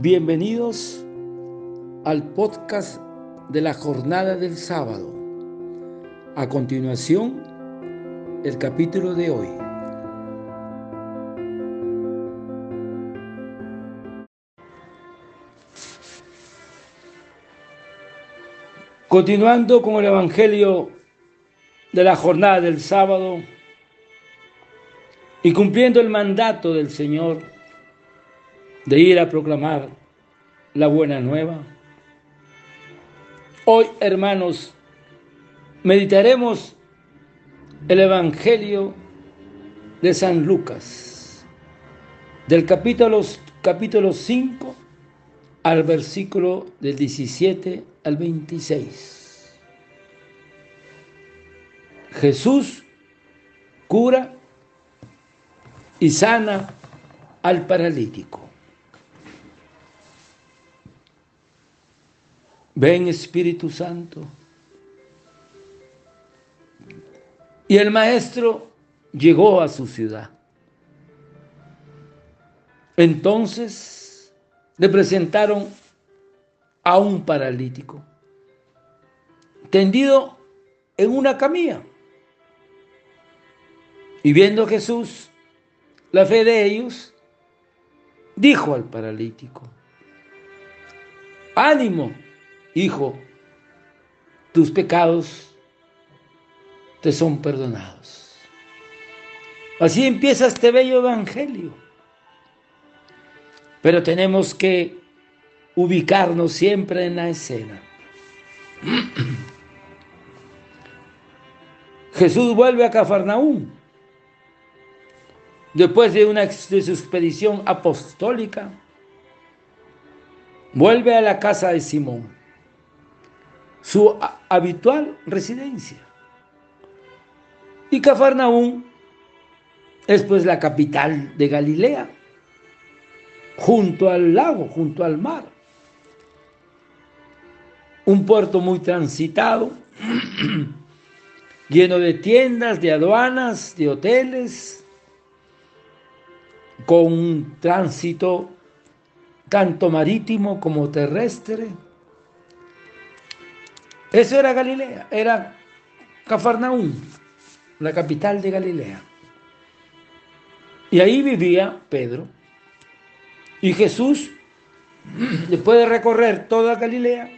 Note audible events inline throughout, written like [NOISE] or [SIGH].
Bienvenidos al podcast de la jornada del sábado. A continuación, el capítulo de hoy. Continuando con el Evangelio de la jornada del sábado y cumpliendo el mandato del Señor de ir a proclamar la buena nueva. Hoy, hermanos, meditaremos el Evangelio de San Lucas, del capítulo, capítulo 5 al versículo del 17 al 26. Jesús cura y sana al paralítico. Ven Espíritu Santo. Y el maestro llegó a su ciudad. Entonces le presentaron a un paralítico, tendido en una camilla. Y viendo Jesús la fe de ellos, dijo al paralítico, ánimo, hijo, tus pecados te son perdonados. Así empieza este bello evangelio. Pero tenemos que ubicarnos siempre en la escena. [CLEARS THROAT] Jesús vuelve a Cafarnaúm después de, una, de su expedición apostólica. Vuelve a la casa de Simón su habitual residencia. Y Cafarnaún es pues la capital de Galilea, junto al lago, junto al mar. Un puerto muy transitado, [CLEARS THROAT] lleno de tiendas, de aduanas, de hoteles, con un tránsito tanto marítimo como terrestre eso era Galilea, era Cafarnaúm, la capital de Galilea. Y ahí vivía Pedro. Y Jesús, [CLEARS THROAT] después de recorrer toda Galilea,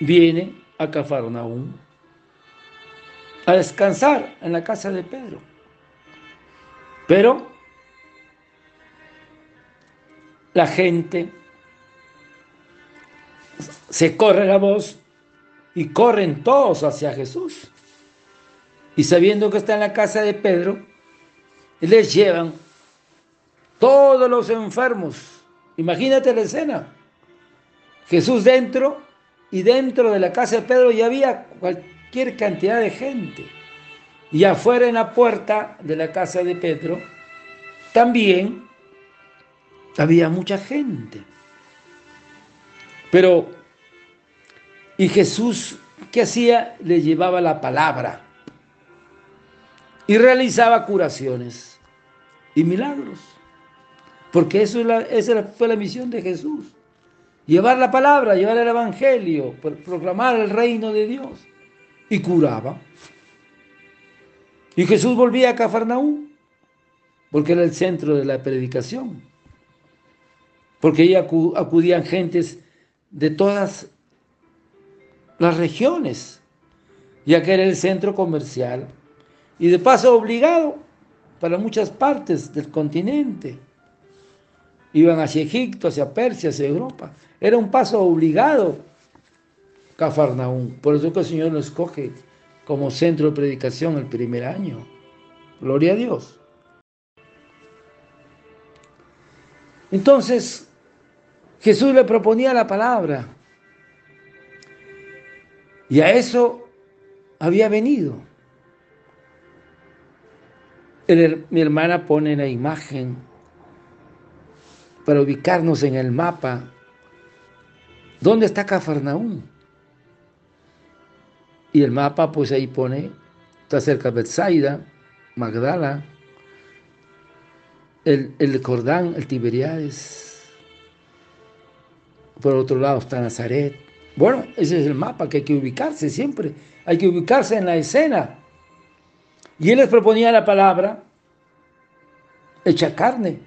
viene a Cafarnaúm a descansar en la casa de Pedro. Pero la gente se corre la voz y corren todos hacia Jesús. Y sabiendo que está en la casa de Pedro, les llevan todos los enfermos. Imagínate la escena. Jesús dentro y dentro de la casa de Pedro ya había cualquier cantidad de gente. Y afuera en la puerta de la casa de Pedro también había mucha gente. Pero y Jesús, ¿qué hacía? Le llevaba la palabra y realizaba curaciones y milagros. Porque eso esa fue la misión de Jesús. Llevar la palabra, llevar el evangelio, proclamar el reino de Dios. Y curaba. Y Jesús volvía a Cafarnaúm, porque era el centro de la predicación. Porque ahí acudían gentes de todas las regiones, ya que era el centro comercial y de paso obligado para muchas partes del continente. Iban hacia Egipto, hacia Persia, hacia Europa. Era un paso obligado Cafarnaúm. Por eso que el Señor lo escoge como centro de predicación el primer año. Gloria a Dios. Entonces, Jesús le proponía la palabra y a eso había venido. mi hermana pone la imagen para ubicarnos en el mapa. ¿Dónde está Cafarnaúm? Y el mapa, pues ahí pone, está cerca de Bethsaida, Magdala, el, el Cordán, el Tiberiades. por otro lado está Nazaret. Bueno, ese es el mapa que hay que ubicarse siempre. Hay que ubicarse en la escena. Y él les proponía la palabra hecha carne.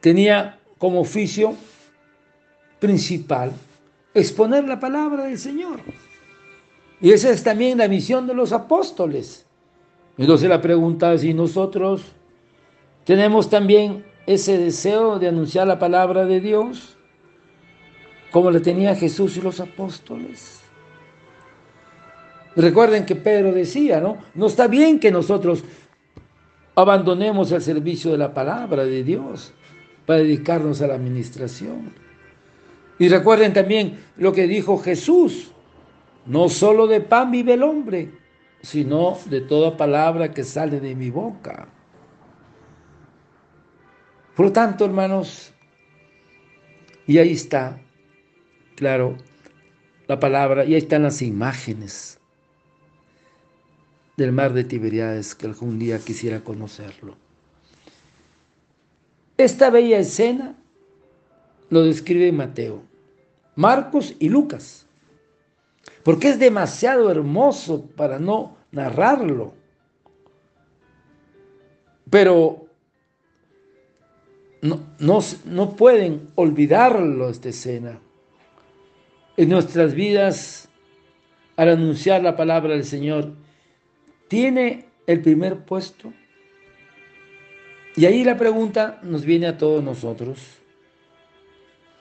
Tenía como oficio principal exponer la palabra del Señor. Y esa es también la misión de los apóstoles. Entonces la pregunta es si nosotros tenemos también ese deseo de anunciar la palabra de Dios, como le tenía Jesús y los apóstoles. Recuerden que Pedro decía, ¿no? No está bien que nosotros abandonemos el servicio de la palabra de Dios para dedicarnos a la administración. Y recuerden también lo que dijo Jesús, no solo de pan vive el hombre, sino de toda palabra que sale de mi boca. Por lo tanto, hermanos, y ahí está, claro, la palabra, y ahí están las imágenes del mar de Tiberiades, que algún día quisiera conocerlo. Esta bella escena lo describe Mateo, Marcos y Lucas, porque es demasiado hermoso para no narrarlo. Pero no, no, no pueden olvidarlo esta escena. En nuestras vidas, al anunciar la palabra del Señor, tiene el primer puesto. Y ahí la pregunta nos viene a todos nosotros.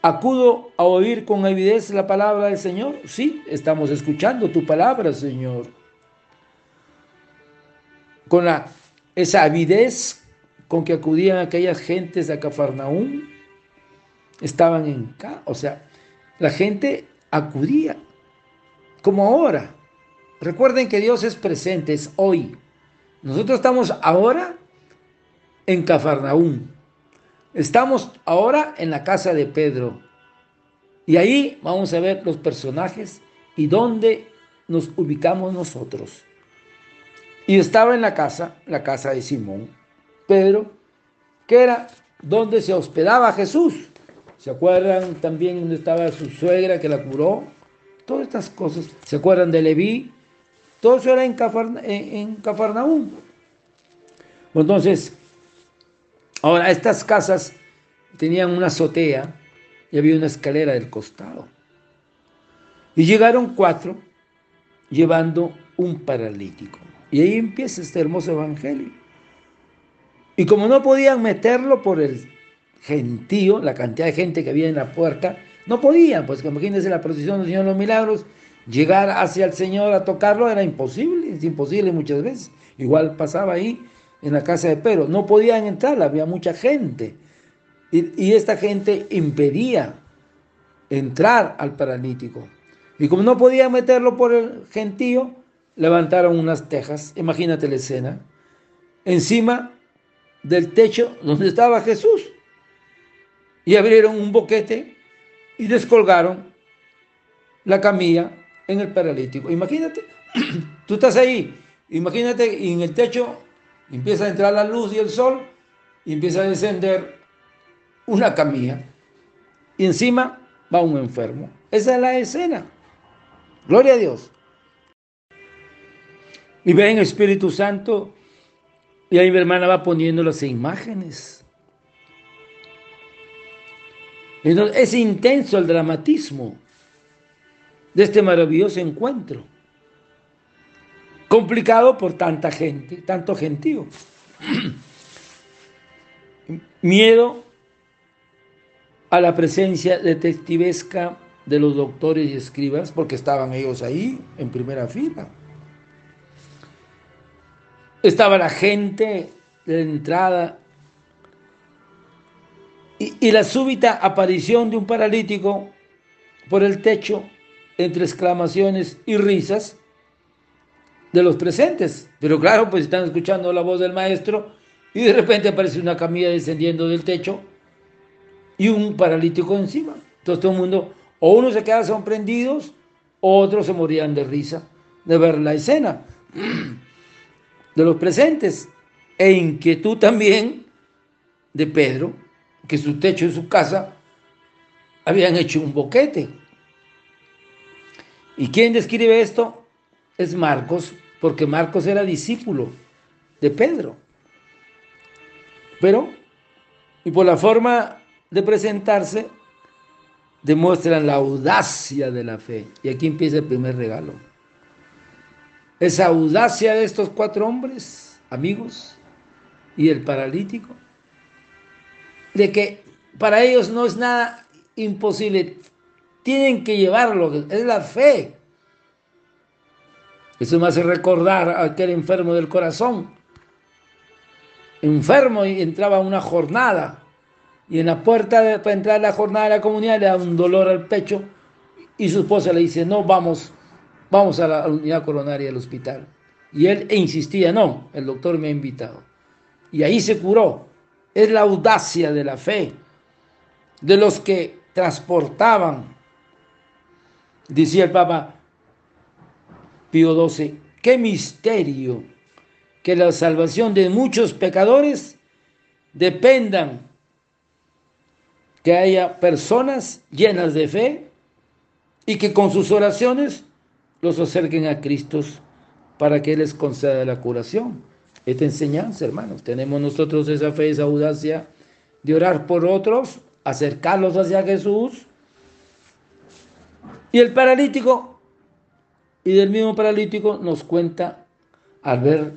¿Acudo a oír con avidez la palabra del Señor? Sí, estamos escuchando tu palabra, Señor. Con la, esa avidez con que acudían aquellas gentes a Cafarnaúm, estaban en o sea, la gente acudía, como ahora. Recuerden que Dios es presente, es hoy. Nosotros estamos ahora en Cafarnaúm. Estamos ahora en la casa de Pedro. Y ahí vamos a ver los personajes y dónde nos ubicamos nosotros. Y estaba en la casa, la casa de Simón, Pedro, que era donde se hospedaba Jesús. ¿Se acuerdan también donde estaba su suegra que la curó? Todas estas cosas. ¿Se acuerdan de Leví? Todo eso era en, Cafarnaúm. Entonces, ahora estas casas tenían una azotea y había una escalera del costado. Y llegaron cuatro llevando un paralítico. Y ahí empieza este hermoso evangelio. Y como no podían meterlo por el gentío, la cantidad de gente que había en la puerta, no podían, pues imagínense la procesión del Señor de los Milagros, llegar hacia el Señor a tocarlo era imposible, es imposible muchas veces. Igual pasaba ahí en la casa de Pedro, no podían entrar, había mucha gente. Y, esta gente impedía entrar al paralítico. Y como no podían meterlo por el gentío, levantaron unas tejas, imagínate la escena, encima del techo donde estaba Jesús. Y abrieron un boquete y descolgaron la camilla en el paralítico. Imagínate, [CLEARS THROAT] tú estás ahí, imagínate y en el techo empieza a entrar la luz y el sol y empieza a descender una camilla y encima va un enfermo. Esa es la escena. Gloria a Dios. Y ven Espíritu Santo y ahí mi hermana va poniendo las imágenes. Entonces, es intenso el dramatismo de este maravilloso encuentro. Complicado por tanta gente, tanto gentío. [CLEARS THROAT] Miedo a la presencia detectivesca de los doctores y escribas, porque estaban ellos ahí en primera fila. Estaba la gente de la entrada y, la súbita aparición de un paralítico por el techo entre exclamaciones y risas de los presentes. Pero claro, pues están escuchando la voz del maestro y de repente aparece una camilla descendiendo del techo y un paralítico encima. Entonces todo el mundo, o uno se queda sorprendidos, o otros se morían de risa de ver la escena de los presentes. E inquietud también de Pedro, que su techo en su casa habían hecho un boquete. ¿Y quién describe esto? Es Marcos, porque Marcos era discípulo de Pedro. Pero, y por la forma de presentarse, demuestran la audacia de la fe. Y aquí empieza el primer regalo. Esa audacia de estos cuatro hombres, amigos, y el paralítico, de que para ellos no es nada imposible, tienen que llevarlo, es la fe. Eso me hace recordar a aquel enfermo del corazón, enfermo y entraba una jornada, y en la puerta de, para entrar a la jornada de la comunidad le da un dolor al pecho, y su esposa le dice, no, vamos, vamos a la unidad coronaria del hospital. Y él insistía, no, el doctor me ha invitado. Y ahí se curó. Es la audacia de la fe, de los que transportaban, decía el Papa Pío XII, qué misterio que la salvación de muchos pecadores dependan que haya personas llenas de fe y que con sus oraciones los acerquen a Cristo para que les conceda la curación. Esta enseñanza, hermanos, tenemos nosotros esa fe, esa audacia de orar por otros, acercarlos hacia Jesús. Y el paralítico, y del mismo paralítico nos cuenta al ver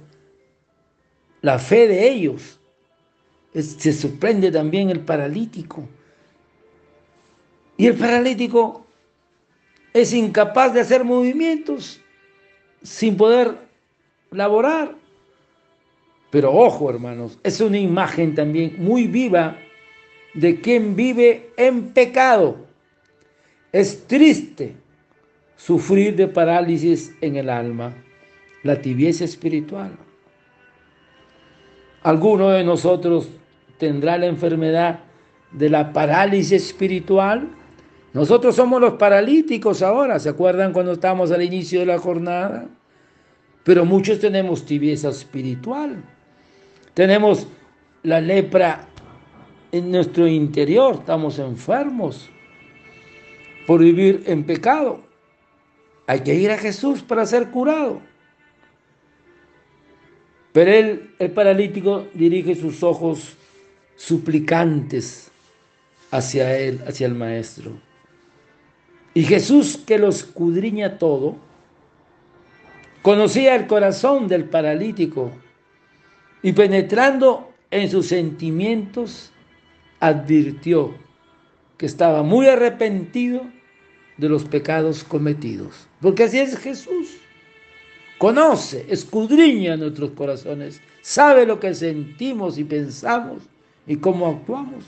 la fe de ellos. se sorprende también el paralítico. Y el paralítico es incapaz de hacer movimientos sin poder laborar. Pero ojo, hermanos, es una imagen también muy viva de quien vive en pecado. Es triste sufrir de parálisis en el alma, la tibieza espiritual. Alguno de nosotros tendrá la enfermedad de la parálisis espiritual. Nosotros somos los paralíticos ahora, ¿se acuerdan cuando estábamos al inicio de la jornada? Pero muchos tenemos tibieza espiritual. Tenemos la lepra en nuestro interior, estamos enfermos por vivir en pecado. Hay que ir a Jesús para ser curado. Pero él, el paralítico, dirige sus ojos suplicantes hacia él, hacia el Maestro. Y Jesús, que lo escudriña todo, conocía el corazón del paralítico y penetrando en sus sentimientos, advirtió que estaba muy arrepentido de los pecados cometidos. Porque así es Jesús. Conoce, escudriña nuestros corazones, sabe lo que sentimos y pensamos y cómo actuamos.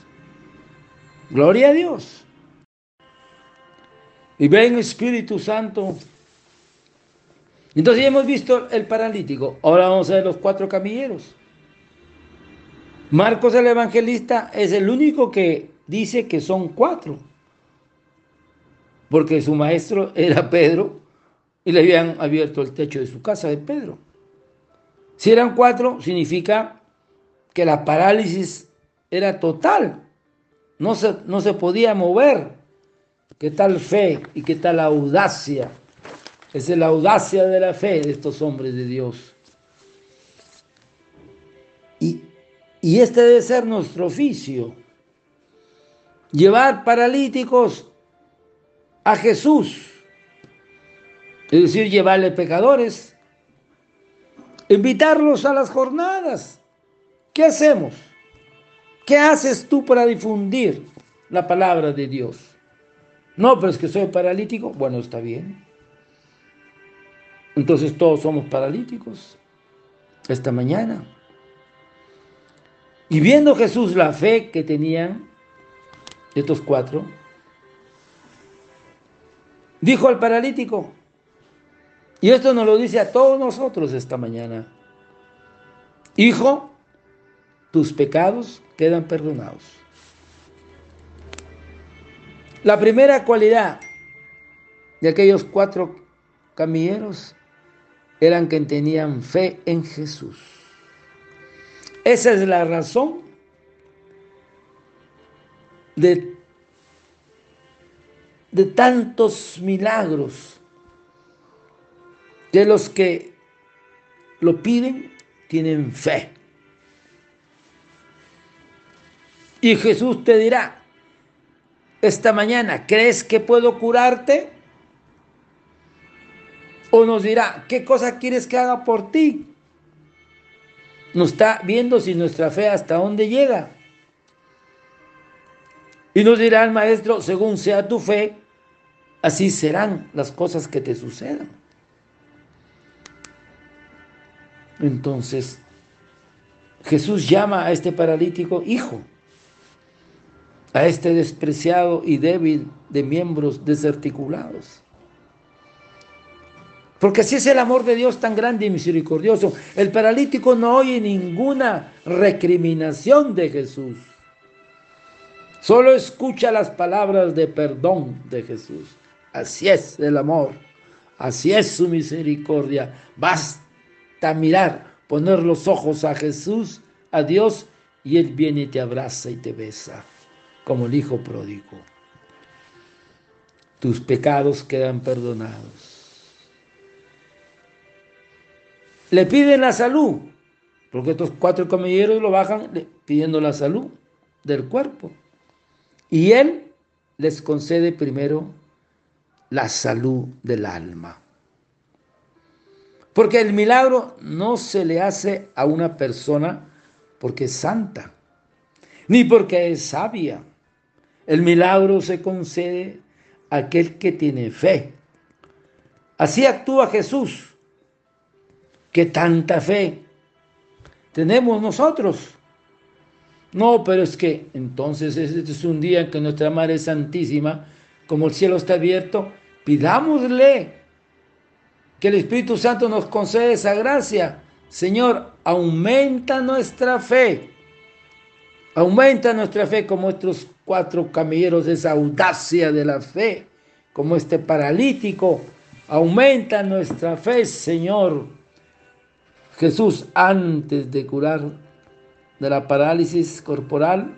Gloria a Dios. Y ven Espíritu Santo. Entonces ya hemos visto el paralítico. Ahora vamos a ver los cuatro camilleros. Marcos el evangelista es el único que dice que son cuatro, porque su maestro era Pedro y le habían abierto el techo de su casa de Pedro. Si eran cuatro, significa que la parálisis era total, no se, no se podía mover. ¿Qué tal fe y qué tal audacia? Es la audacia de la fe de estos hombres de Dios. Y este debe ser nuestro oficio. Llevar paralíticos a Jesús. Es decir, llevarle pecadores. Invitarlos a las jornadas. ¿Qué hacemos? ¿Qué haces tú para difundir la palabra de Dios? No, pero es que soy paralítico. Bueno, está bien. Entonces todos somos paralíticos esta mañana. Y viendo Jesús la fe que tenían estos cuatro, dijo al paralítico, y esto nos lo dice a todos nosotros esta mañana, Hijo, tus pecados quedan perdonados. La primera cualidad de aquellos cuatro camilleros eran que tenían fe en Jesús. Esa es la razón de de tantos milagros que los que lo piden tienen fe. Y Jesús te dirá, esta mañana, ¿crees que puedo curarte? O nos dirá, ¿qué cosa quieres que haga por ti? Nos está viendo si nuestra fe hasta dónde llega. Y nos dirá el maestro, según sea tu fe, así serán las cosas que te sucedan. Entonces, Jesús llama a este paralítico hijo, a este despreciado y débil de miembros desarticulados. Porque así es el amor de Dios tan grande y misericordioso. El paralítico no oye ninguna recriminación de Jesús. Solo escucha las palabras de perdón de Jesús. Así es el amor. Así es su misericordia. Basta mirar, poner los ojos a Jesús, a Dios, y Él viene y te abraza y te besa, como el Hijo pródigo. Tus pecados quedan perdonados le piden la salud, porque estos cuatro camelleros lo bajan pidiendo la salud del cuerpo. Y él les concede primero la salud del alma. Porque el milagro no se le hace a una persona porque es santa, ni porque es sabia. El milagro se concede a aquel que tiene fe. Así actúa Jesús ¿Qué tanta fe tenemos nosotros? No, pero es que entonces este es un día que nuestra Madre Santísima, como el cielo está abierto, pidámosle que el Espíritu Santo nos conceda esa gracia. Señor, aumenta nuestra fe. Aumenta nuestra fe como estos cuatro camelleros, esa audacia de la fe, como este paralítico. Aumenta nuestra fe, Señor Jesús, antes de curar de la parálisis corporal,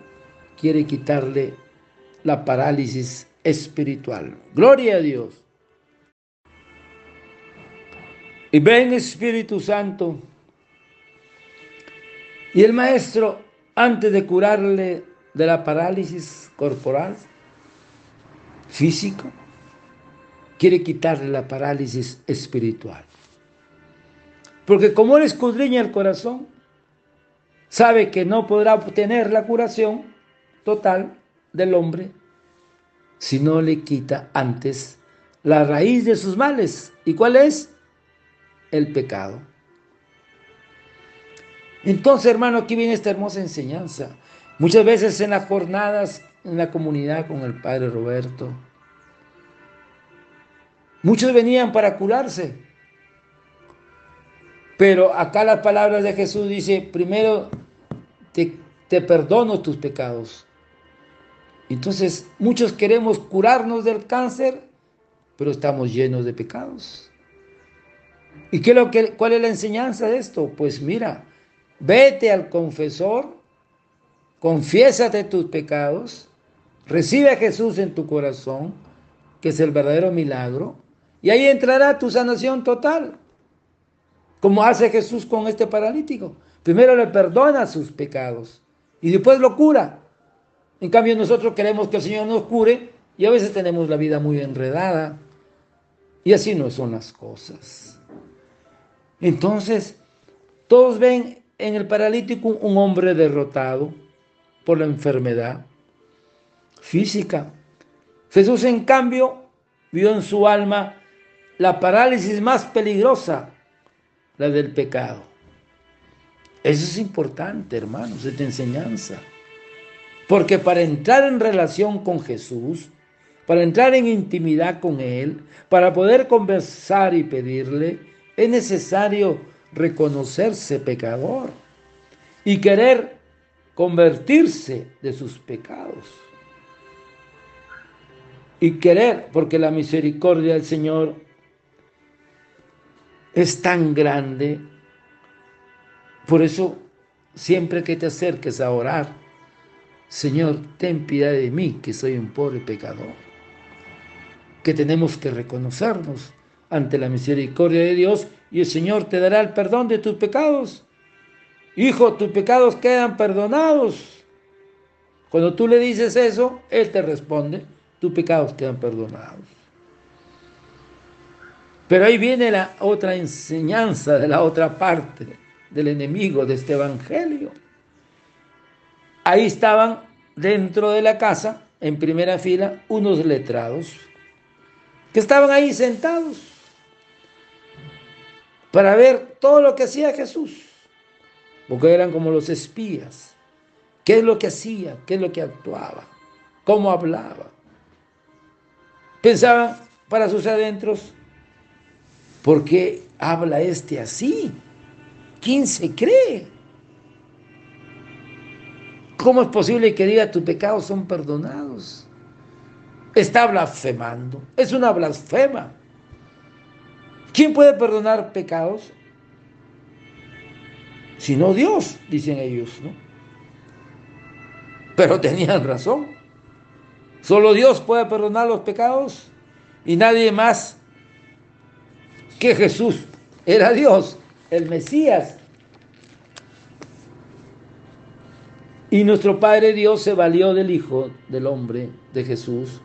quiere quitarle la parálisis espiritual. Gloria a Dios. Y ven Espíritu Santo. Y el maestro, antes de curarle de la parálisis corporal, físico, quiere quitarle la parálisis espiritual. Porque como Él escudriña el corazón, sabe que no podrá obtener la curación total del hombre si no le quita antes la raíz de sus males. ¿Y cuál es? El pecado. Entonces, hermano, aquí viene esta hermosa enseñanza. Muchas veces en las jornadas en la comunidad con el Padre Roberto, muchos venían para curarse, pero acá las palabras de Jesús dice, primero te, perdono tus pecados. Entonces, muchos queremos curarnos del cáncer, pero estamos llenos de pecados. ¿Y qué lo que, cuál es la enseñanza de esto? Pues mira, vete al confesor, confiésate tus pecados, recibe a Jesús en tu corazón, que es el verdadero milagro, y ahí entrará tu sanación total como hace Jesús con este paralítico. Primero le perdona sus pecados y después lo cura. En cambio nosotros queremos que el Señor nos cure y a veces tenemos la vida muy enredada. Y así no son las cosas. Entonces, todos ven en el paralítico un hombre derrotado por la enfermedad física. Jesús, en cambio, vio en su alma la parálisis más peligrosa la del pecado. Eso es importante, hermanos, esta enseñanza. Porque para entrar en relación con Jesús, para entrar en intimidad con Él, para poder conversar y pedirle, es necesario reconocerse pecador y querer convertirse de sus pecados. Y querer, porque la misericordia del Señor es tan grande. Por eso, siempre que te acerques a orar, Señor, ten piedad de mí, que soy un pobre pecador. que tenemos que reconocernos ante la misericordia de Dios y el Señor te dará el perdón de tus pecados. Hijo, tus pecados quedan perdonados. Cuando tú le dices eso, Él te responde, tus pecados quedan perdonados. Pero ahí viene la otra enseñanza de la otra parte del enemigo de este evangelio. Ahí estaban dentro de la casa, en primera fila, unos letrados que estaban ahí sentados para ver todo lo que hacía Jesús, porque eran como los espías. ¿Qué es lo que hacía? ¿Qué es lo que actuaba? ¿Cómo hablaba? Pensaban para sus adentros, ¿por qué habla este así? ¿Quién se cree? ¿Cómo es posible que diga tus pecados son perdonados? Está blasfemando, es una blasfema. ¿Quién puede perdonar pecados? Sino Dios, dicen ellos, ¿no? Pero tenían razón. Solo Dios puede perdonar los pecados y nadie más que Jesús. Era Dios, el Mesías. Y nuestro Padre Dios se valió del Hijo del Hombre, de Jesús,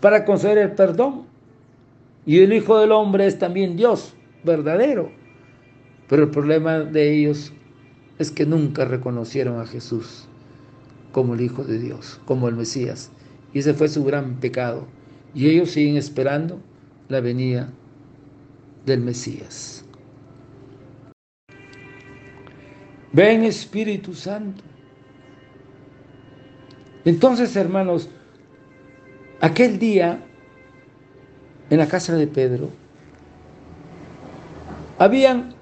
para conceder el perdón. Y el Hijo del Hombre es también Dios, verdadero. Pero el problema de ellos es que nunca reconocieron a Jesús como el Hijo de Dios, como el Mesías. Y ese fue su gran pecado. Y ellos siguen esperando la venida del Mesías. Ven Espíritu Santo. Entonces, hermanos, aquel día en la casa de Pedro habían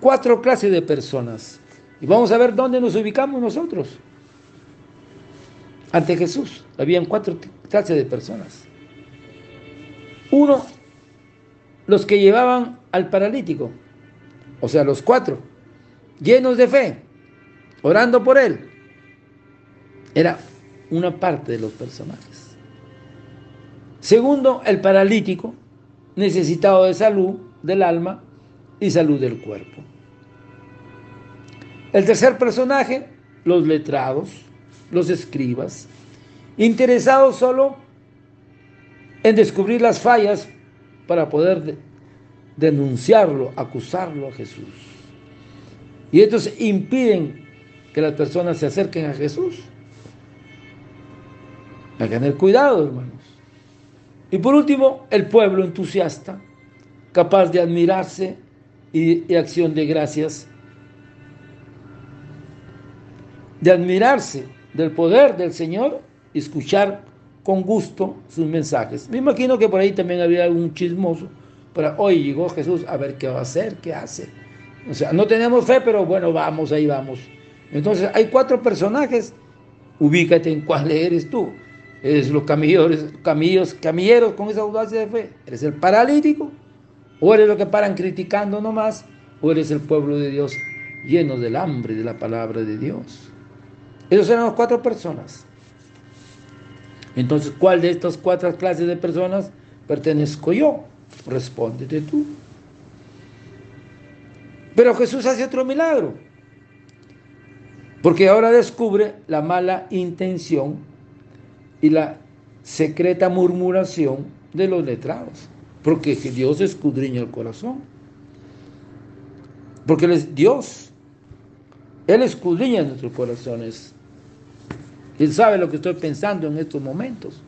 cuatro clases de personas. Y vamos a ver dónde nos ubicamos nosotros. Ante Jesús habían cuatro clases de personas. Uno, los que llevaban al paralítico, o sea, los cuatro, llenos de fe, orando por él. Era una parte de los personajes. Segundo, el paralítico, necesitado de salud del alma y salud del cuerpo. El tercer personaje, los letrados, los escribas, interesados solo en descubrir las fallas para poder denunciarlo, acusarlo a Jesús. Y estos impiden que las personas se acerquen a Jesús. Hay que tener cuidado, hermanos. Y por último, el pueblo entusiasta, capaz de admirarse y, y acción de gracias, de admirarse del poder del Señor escuchar con gusto sus mensajes. Me imagino que por ahí también había algún chismoso, pero hoy llegó Jesús a ver qué va a hacer, qué hace. O sea, no tenemos fe, pero bueno, vamos, ahí vamos. Entonces, hay cuatro personajes, ubícate en cuál eres tú. ¿Eres los camilleros, camillos, camilleros con esa audacia de fe? ¿Eres el paralítico? ¿O eres lo que paran criticando nomás? ¿O eres el pueblo de Dios lleno del hambre de la palabra de Dios? Esos eran las cuatro personas. Entonces, ¿cuál de estas cuatro clases de personas pertenezco yo? Respóndete tú. Pero Jesús hace otro milagro. Porque ahora descubre la mala intención y la secreta murmuración de los letrados. Porque Dios escudriña el corazón. Porque Dios. Él escudriña nuestros corazones. Él sabe lo que estoy pensando en estos momentos.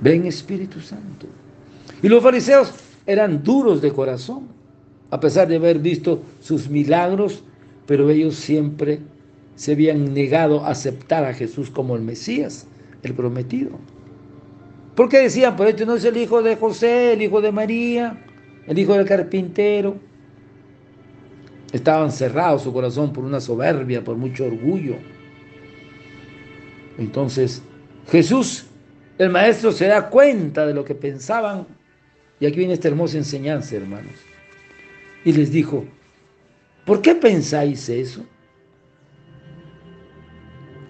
Ven Espíritu Santo. Y los fariseos eran duros de corazón, a pesar de haber visto sus milagros, pero ellos siempre se habían negado a aceptar a Jesús como el Mesías, el prometido. Porque decían, pues este no es el hijo de José, el hijo de María, el hijo del carpintero. Estaban cerrados su corazón por una soberbia, por mucho orgullo. Entonces, Jesús, el maestro, se da cuenta de lo que pensaban. Y aquí viene esta hermosa enseñanza, hermanos. Y les dijo, ¿por qué pensáis eso?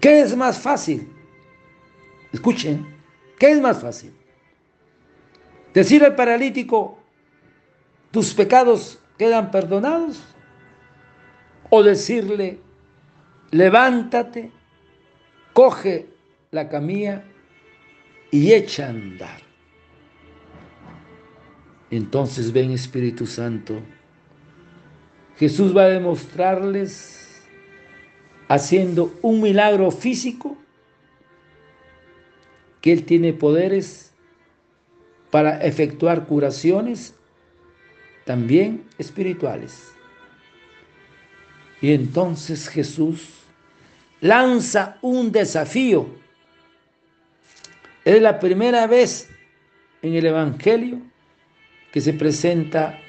¿Qué es más fácil? Escuchen, ¿qué es más fácil? Decir al paralítico, tus pecados quedan perdonados. O decirle, levántate, coge la camilla y echa a andar. Entonces ven Espíritu Santo. Jesús va a demostrarles haciendo un milagro físico que Él tiene poderes para efectuar curaciones también espirituales. Y entonces Jesús lanza un desafío. Es la primera vez en el Evangelio que se presenta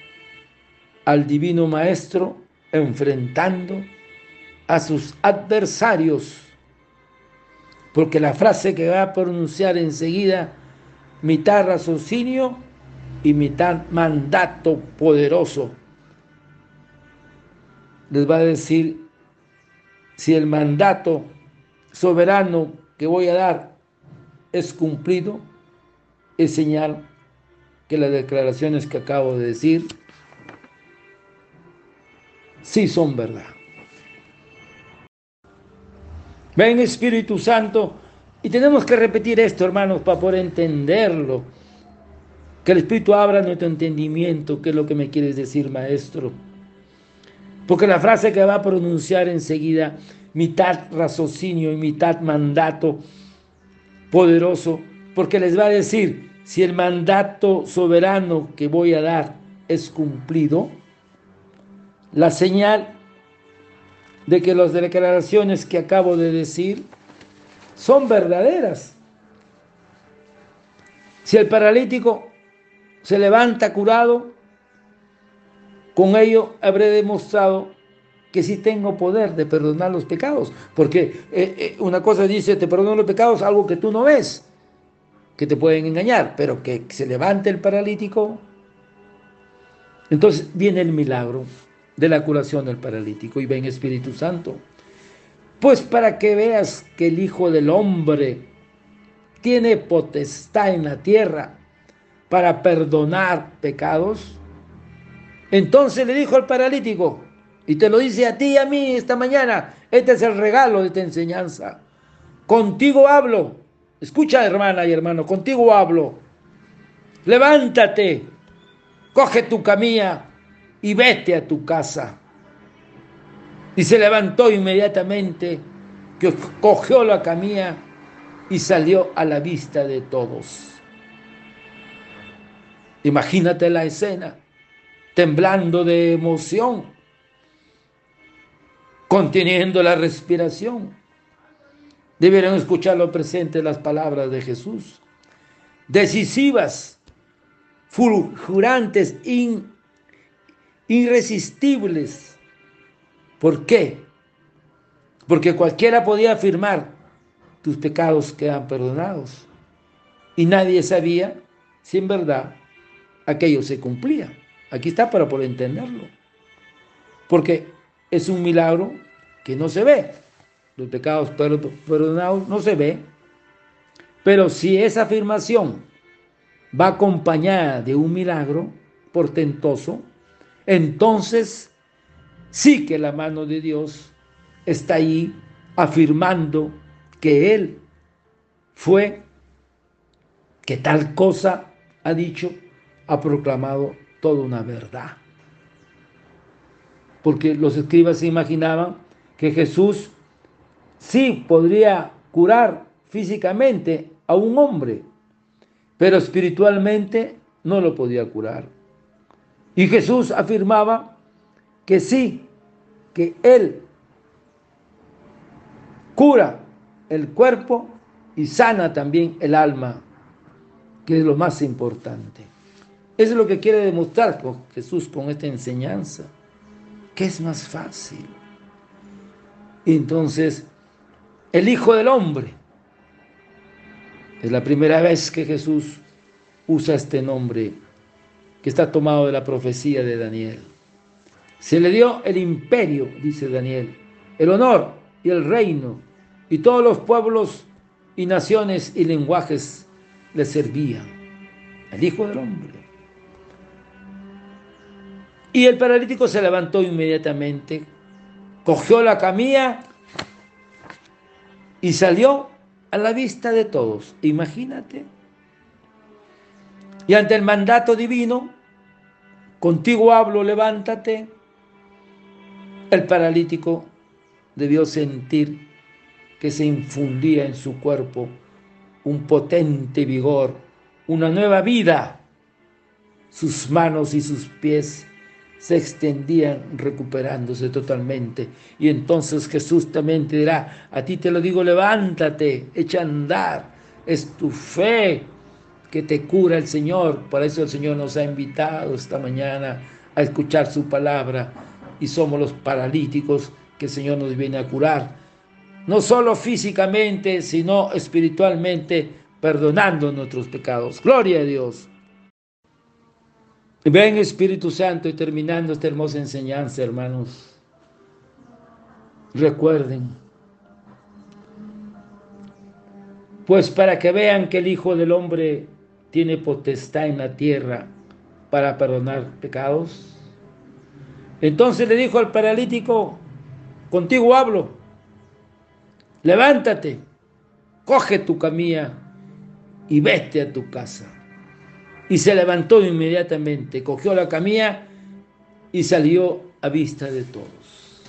al Divino Maestro enfrentando a sus adversarios. Porque la frase que va a pronunciar enseguida, mitad raciocinio y mitad mandato poderoso, les va a decir si el mandato soberano que voy a dar es cumplido, es señal que las declaraciones que acabo de decir sí son verdad. Ven Espíritu Santo, y tenemos que repetir esto, hermanos, para poder entenderlo. Que el Espíritu abra nuestro entendimiento, qué es lo que me quieres decir, Maestro. Porque la frase que va a pronunciar enseguida, mitad raciocinio y mitad mandato poderoso, porque les va a decir, si el mandato soberano que voy a dar es cumplido, la señal de que las declaraciones que acabo de decir son verdaderas. Si el paralítico se levanta curado, con ello habré demostrado que sí tengo poder de perdonar los pecados. Porque eh, eh, una cosa dice, te perdono los pecados, algo que tú no ves, que te pueden engañar, pero que se levante el paralítico. Entonces viene el milagro de la curación del paralítico y ven Espíritu Santo. Pues para que veas que el Hijo del Hombre tiene potestad en la tierra para perdonar pecados, entonces le dijo al paralítico, y te lo dice a ti y a mí esta mañana, este es el regalo de esta enseñanza. Contigo hablo. Escucha, hermana y hermano, contigo hablo. Levántate, coge tu camilla y vete a tu casa. Y se levantó inmediatamente, que cogió la camilla y salió a la vista de todos. Imagínate la escena temblando de emoción, conteniendo la respiración. Debieron escuchar lo presente las palabras de Jesús, decisivas, fulgurantes, irresistibles. ¿Por qué? Porque cualquiera podía afirmar, tus pecados quedan perdonados. Y nadie sabía si en verdad aquello se cumplía. Aquí está para poder entenderlo. Porque es un milagro que no se ve. Los pecados perdonados no se ve. Pero si esa afirmación va acompañada de un milagro portentoso, entonces sí que la mano de Dios está ahí afirmando que Él fue, que tal cosa ha dicho, ha proclamado toda una verdad. Porque los escribas se imaginaban que Jesús sí podría curar físicamente a un hombre, pero espiritualmente no lo podía curar. Y Jesús afirmaba que sí, que Él cura el cuerpo y sana también el alma, que es lo más importante. Eso es lo que quiere demostrar Jesús con esta enseñanza, que es más fácil. Entonces, el Hijo del Hombre, es la primera vez que Jesús usa este nombre que está tomado de la profecía de Daniel. Se le dio el imperio, dice Daniel, el honor y el reino, y todos los pueblos y naciones y lenguajes le servían. al Hijo del Hombre. Y el paralítico se levantó inmediatamente, cogió la camilla y salió a la vista de todos. Imagínate. Y ante el mandato divino, contigo hablo, levántate. El paralítico debió sentir que se infundía en su cuerpo un potente vigor, una nueva vida. Sus manos y sus pies se extendían recuperándose totalmente. Y entonces Jesús también dirá, a ti te lo digo, levántate, echa a andar, es tu fe que te cura el Señor. Por eso el Señor nos ha invitado esta mañana a escuchar su palabra y somos los paralíticos que el Señor nos viene a curar. No solo físicamente, sino espiritualmente, perdonando nuestros pecados. Gloria a Dios. Ven Espíritu Santo y terminando esta hermosa enseñanza, hermanos, recuerden, pues para que vean que el Hijo del Hombre tiene potestad en la tierra para perdonar pecados. Entonces le dijo al paralítico, contigo hablo, levántate, coge tu camilla y vete a tu casa. Y se levantó inmediatamente, cogió la camilla y salió a vista de todos.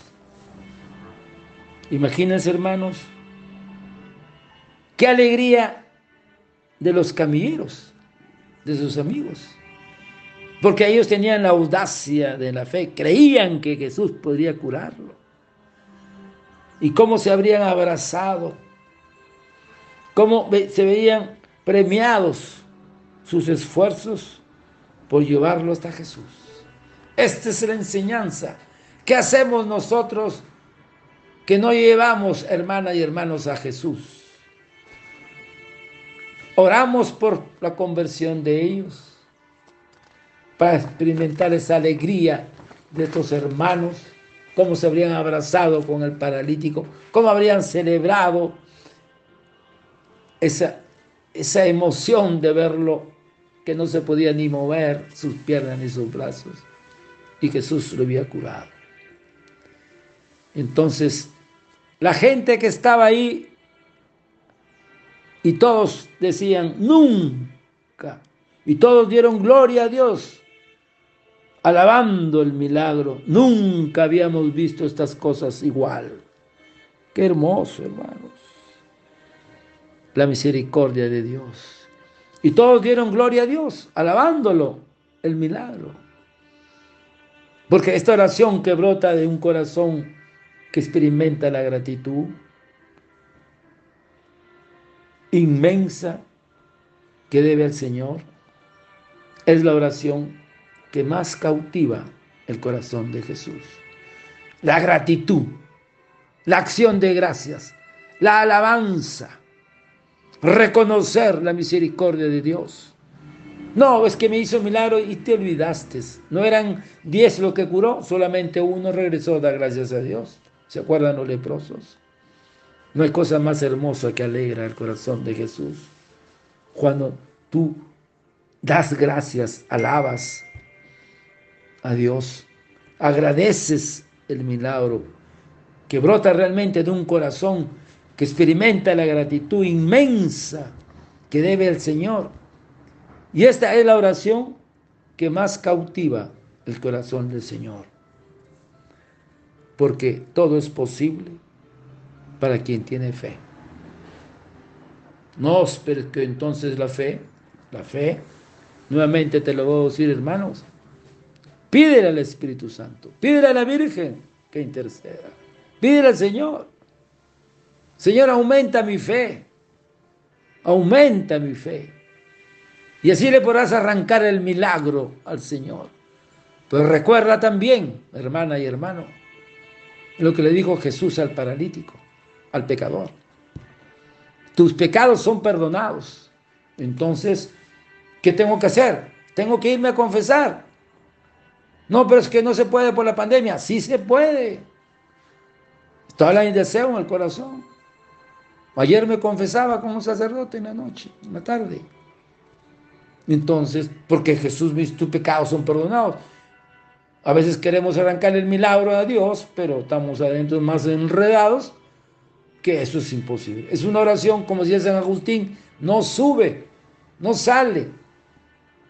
Imagínense, hermanos, qué alegría de los camilleros, de sus amigos, porque ellos tenían la audacia de la fe, creían que Jesús podría curarlo. Y cómo se habrían abrazado, cómo se veían premiados sus esfuerzos por llevarlo hasta Jesús. Esta es la enseñanza. ¿Qué hacemos nosotros que no llevamos, hermanas y hermanos, a Jesús? Oramos por la conversión de ellos, para experimentar esa alegría de estos hermanos, cómo se habrían abrazado con el paralítico, cómo habrían celebrado esa, esa emoción de verlo que no se podía ni mover sus piernas ni sus brazos, y Jesús lo había curado. Entonces, la gente que estaba ahí, y todos decían, nunca, y todos dieron gloria a Dios, alabando el milagro, nunca habíamos visto estas cosas igual. Qué hermoso, hermanos, la misericordia de Dios. Y todos dieron gloria a Dios, alabándolo, el milagro. Porque esta oración que brota de un corazón que experimenta la gratitud inmensa que debe al Señor, es la oración que más cautiva el corazón de Jesús. La gratitud, la acción de gracias, la alabanza, reconocer la misericordia de Dios. No, es que me hizo milagro y te olvidaste. No eran diez lo que curó, solamente uno regresó a dar gracias a Dios. ¿Se acuerdan los leprosos? No hay cosa más hermosa que alegra el corazón de Jesús. Cuando tú das gracias, alabas a Dios, agradeces el milagro que brota realmente de un corazón experimenta la gratitud inmensa que debe al Señor. Y esta es la oración que más cautiva el corazón del Señor. Porque todo es posible para quien tiene fe. No, pero que entonces la fe, la fe, nuevamente te lo voy a decir hermanos, pídele al Espíritu Santo, pídele a la Virgen que interceda, pídele al Señor. Señor, aumenta mi fe, aumenta mi fe. Y así le podrás arrancar el milagro al Señor. Pero recuerda también, hermana y hermano, lo que le dijo Jesús al paralítico, al pecador. Tus pecados son perdonados. Entonces, ¿qué tengo que hacer? Tengo que irme a confesar. No, pero es que no se puede por la pandemia. Sí se puede. Está el deseo en el corazón. Ayer me confesaba como sacerdote en la noche, en la tarde. Entonces, porque Jesús, mis tus pecados son perdonados. A veces queremos arrancar el milagro a Dios, pero estamos adentro más enredados que eso es imposible. Es una oración, como decía San Agustín, no sube, no sale,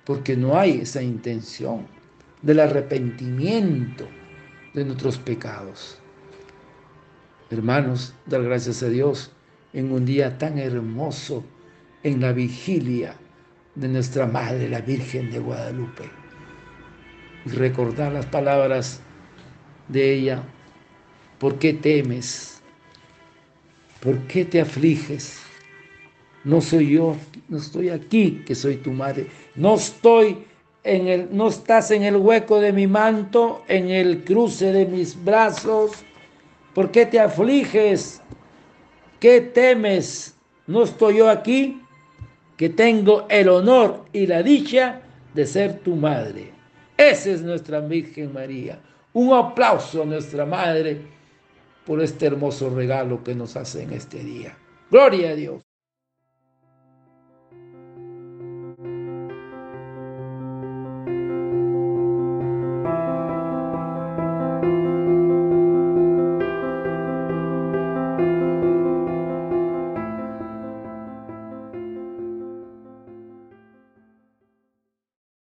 porque no hay esa intención del arrepentimiento de nuestros pecados. Hermanos, dar gracias a Dios en un día tan hermoso, en la vigilia de nuestra Madre, la Virgen de Guadalupe. Y recordar las palabras de ella. ¿Por qué temes? ¿Por qué te afliges? No soy yo, no estoy aquí, que soy tu madre. No estoy en el, no estás en el hueco de mi manto, en el cruce de mis brazos. ¿Por qué te afliges? ¿Qué temes? ¿No estoy yo aquí? Que tengo el honor y la dicha de ser tu madre. Esa es nuestra Virgen María. Un aplauso a nuestra Madre por este hermoso regalo que nos hace en este día. Gloria a Dios.